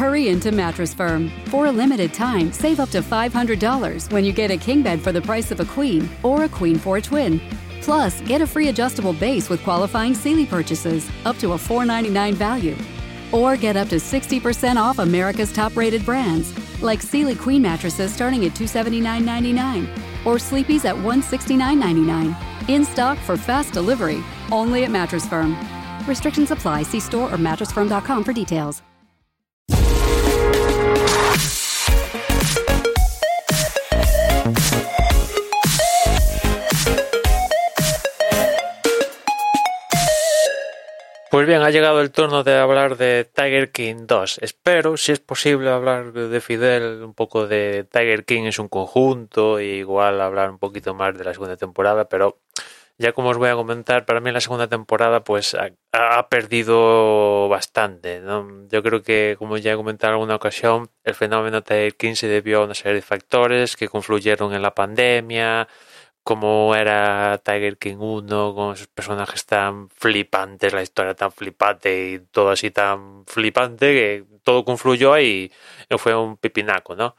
Hurry into Mattress Firm. For a limited time, save up to $500 when you get a king bed for the price of a queen or a queen for a twin. Plus, get a free adjustable base with qualifying Sealy purchases up to a 499 value. Or get up to 60% off America's top rated brands, like Sealy Queen mattresses starting at $279.99 or Sleepy's at $169.99. In stock for fast delivery, only at Mattress Firm. Restrictions apply. See store or mattressfirm.com for details. Bien, ha llegado el turno de hablar de Tiger King 2. Espero, si es posible, hablar de Fidel, un poco de Tiger King en su conjunto, e igual hablar un poquito más de la segunda temporada, pero ya como os voy a comentar, para mí la segunda temporada pues ha, ha perdido bastante. ¿no? Yo creo que, como ya he comentado en alguna ocasión, el fenómeno Tiger King se debió a una serie de factores que confluyeron en la pandemia, como era Tiger King 1, con esos personajes tan flipantes, la historia tan flipante y todo así tan flipante, que todo confluyó y fue un pipinaco, ¿no?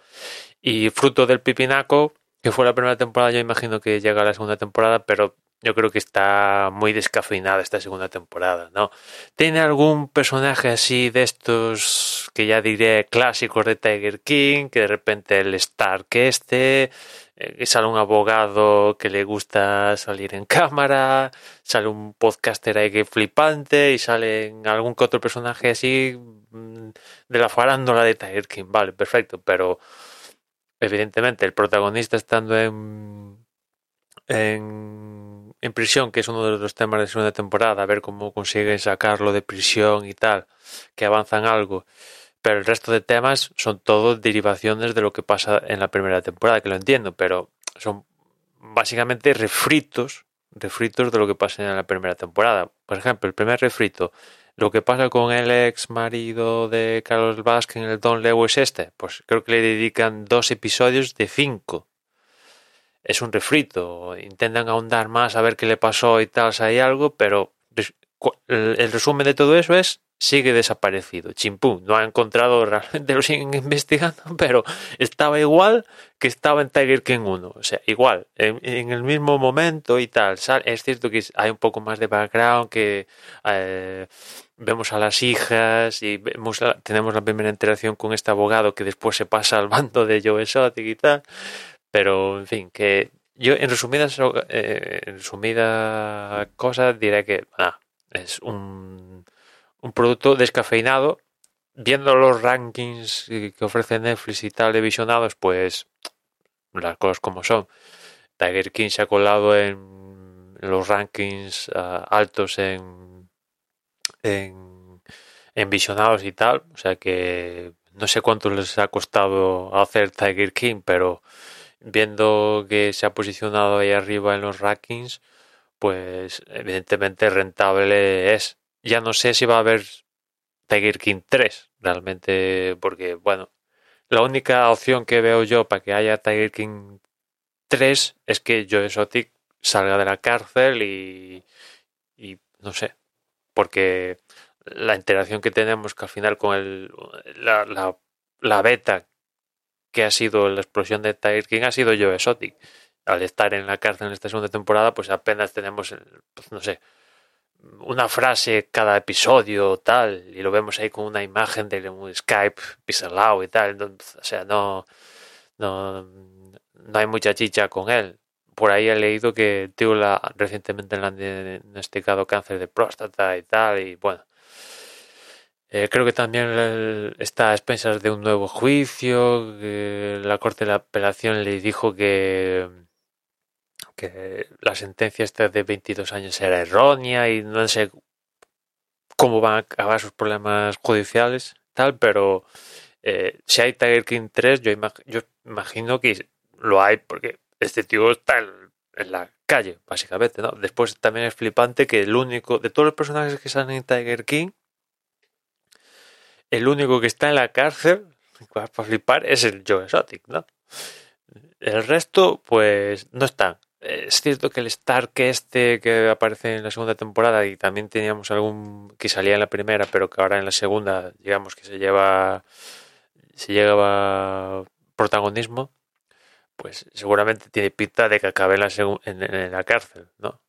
Y fruto del pipinaco, que fue la primera temporada, yo imagino que llega la segunda temporada, pero yo creo que está muy descafeinada esta segunda temporada, ¿no? Tiene algún personaje así de estos que ya diré clásicos de Tiger King, que de repente el Stark este, eh, sale un abogado que le gusta salir en cámara, sale un podcaster ahí que flipante y sale algún que otro personaje así mm, de la farándula de Tiger King, vale, perfecto, pero evidentemente el protagonista estando en en, en prisión, que es uno de los temas de segunda temporada, a ver cómo consiguen sacarlo de prisión y tal, que avanzan algo. Pero el resto de temas son todos derivaciones de lo que pasa en la primera temporada, que lo entiendo, pero son básicamente refritos, refritos de lo que pasa en la primera temporada. Por ejemplo, el primer refrito, lo que pasa con el ex marido de Carlos Vázquez en el Don Lewis este, pues creo que le dedican dos episodios de cinco es un refrito, intentan ahondar más a ver qué le pasó y tal, si hay algo, pero el resumen de todo eso es sigue desaparecido, chimpú, no ha encontrado realmente, lo siguen investigando, pero estaba igual que estaba en Tiger King 1, o sea, igual, en, el mismo momento y tal, es cierto que hay un poco más de background, que eh, vemos a las hijas y tenemos la primera interacción con este abogado que después se pasa al bando de Joe Exotic y tal, pero, en fin, que yo en resumidas, eh, en diré que es un, un producto descafeinado. Viendo los rankings que ofrece Netflix y tal de visionados, pues las cosas como son. Tiger King se ha colado en los rankings ah, altos en, en, en visionados y tal. O sea que no sé cuánto les ha costado hacer Tiger King, pero viendo que se ha posicionado ahí arriba en los rankings, pues evidentemente rentable es. Ya no sé si va a haber Tiger King 3, realmente, porque, bueno, la única opción que veo yo para que haya Tiger King 3 es que Joe Exotic salga de la cárcel y, y no sé, porque la interacción que tenemos que al final con el, la, la, la beta que ha sido la explosión de Tiger King ha sido Joe Exotic. Al estar en la cárcel en esta segunda temporada, pues apenas tenemos, pues no sé, una frase cada episodio tal, y lo vemos ahí con una imagen de un Skype pixelado y tal. o sea, no, no, no hay mucha chicha con él. Por ahí he leído que el tío la, recientemente le han diagnosticado cáncer de próstata y tal, y bueno, eh, creo que también está a expensas de un nuevo juicio. la Corte de la Apelación le dijo que, que la sentencia esta de 22 años era errónea y no sé cómo van a acabar sus problemas judiciales, tal, pero eh, si hay Tiger King 3, yo, yo, imagino que lo hay porque este tío está en, en, la calle, básicamente, ¿no? Después también es flipante que el único, de todos los personajes que salen en Tiger King, el único que está en la cárcel, para flipar, es el Joe Exotic, ¿no? El resto, pues, no están. es cierto que el Stark este que aparece en la segunda temporada y también teníamos algún que salía en la primera, pero que ahora en la segunda, digamos que se lleva se lleva protagonismo, pues seguramente tiene pinta de que acabe en la, en la cárcel, ¿no?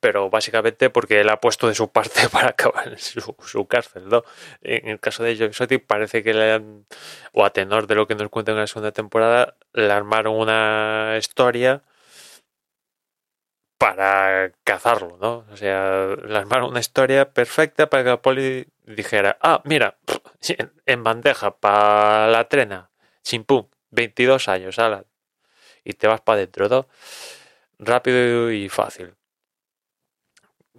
Pero básicamente porque él ha puesto de su parte para acabar en su, cárcel, ¿no? En el caso de Exotic parece que le han, o a tenor de lo que nos cuentan en la segunda temporada, le armaron una historia para cazarlo, ¿no? O sea, le armaron una historia perfecta para que la poli dijera, ah, mira, en bandeja para la trena, chimpum, 22 años, ala, y te vas para adentro, ¿no? Rápido y fácil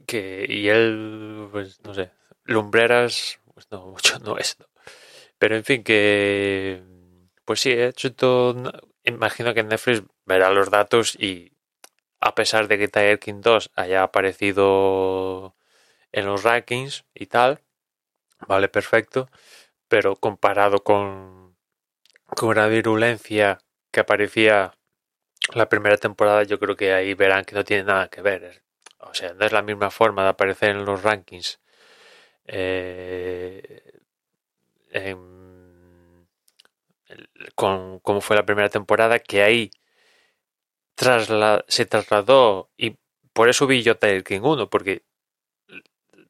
que y él, pues no sé, lumbreras, pues no, mucho no es. Pero en fin, que pues sí, he hecho todo. Imagino que Netflix verá los datos y a pesar de que Tiger King 2 haya aparecido en los rankings y tal, vale, perfecto, pero comparado con, con la virulencia que aparecía la primera temporada, yo creo que ahí verán que no tiene nada que ver. O sea, no es la misma forma de aparecer en los rankings eh, con cómo fue la primera temporada, que ahí se trasladó y por eso vi yo Tiger King 1, porque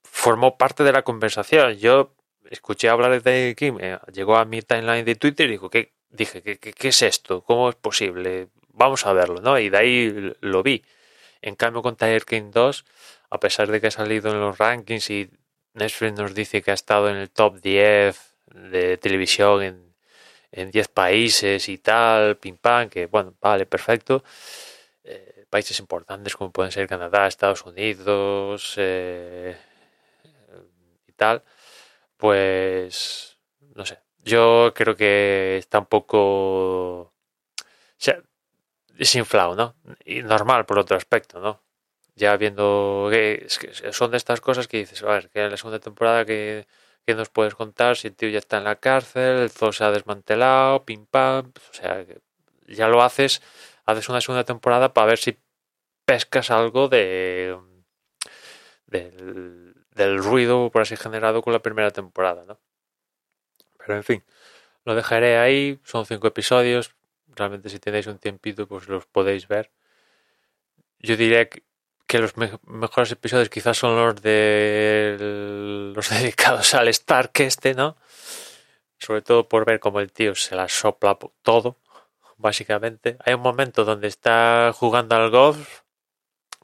formó parte de la conversación. Yo escuché hablar de Tiger King, eh, llegó a mi timeline de Twitter y dijo, ¿qué? dije, ¿qué, qué, es esto? ¿Cómo es posible? Vamos a verlo, ¿no? Y de ahí lo vi. En cambio, con Tiger King 2, a pesar de que ha salido en los rankings y Netflix nos dice que ha estado en el top 10 de televisión en, en 10 países y tal, pim pam, que bueno, vale, perfecto. Eh, países importantes como pueden ser Canadá, Estados Unidos eh, y tal, pues no sé. Yo creo que está un poco. Es inflado, ¿no? Y normal por otro aspecto, ¿no? Ya viendo que, son de estas cosas que dices, a ver, que en la segunda temporada que, nos puedes contar si el tío ya está en la cárcel, el zoo se ha desmantelado, pim pam, o sea, ya lo haces, haces una segunda temporada para ver si pescas algo de del, del ruido, por así generado con la primera temporada, ¿no? Pero en fin, lo dejaré ahí, son cinco episodios, realmente si tenéis un tiempito pues los podéis ver. Yo diría que, los mejores episodios quizás son los de los dedicados al Stark este, ¿no? Sobre todo por ver cómo el tío se la sopla todo, básicamente. Hay un momento donde está jugando al golf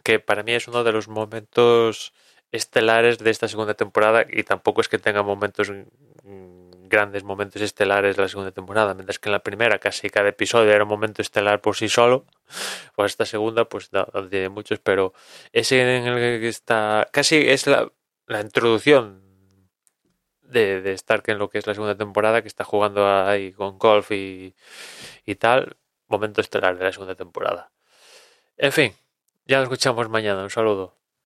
que para mí es uno de los momentos estelares de esta segunda temporada y tampoco es que tenga momentos grandes momentos estelares de la segunda temporada, mientras que en la primera casi cada episodio era un momento estelar por sí solo, pues esta segunda pues no, tiene muchos, pero ese en el que está, casi es la, la introducción de, de Stark en lo que es la segunda temporada, que está jugando ahí con golf y, y tal, momento estelar de la segunda temporada. En fin, ya nos escuchamos mañana, un saludo.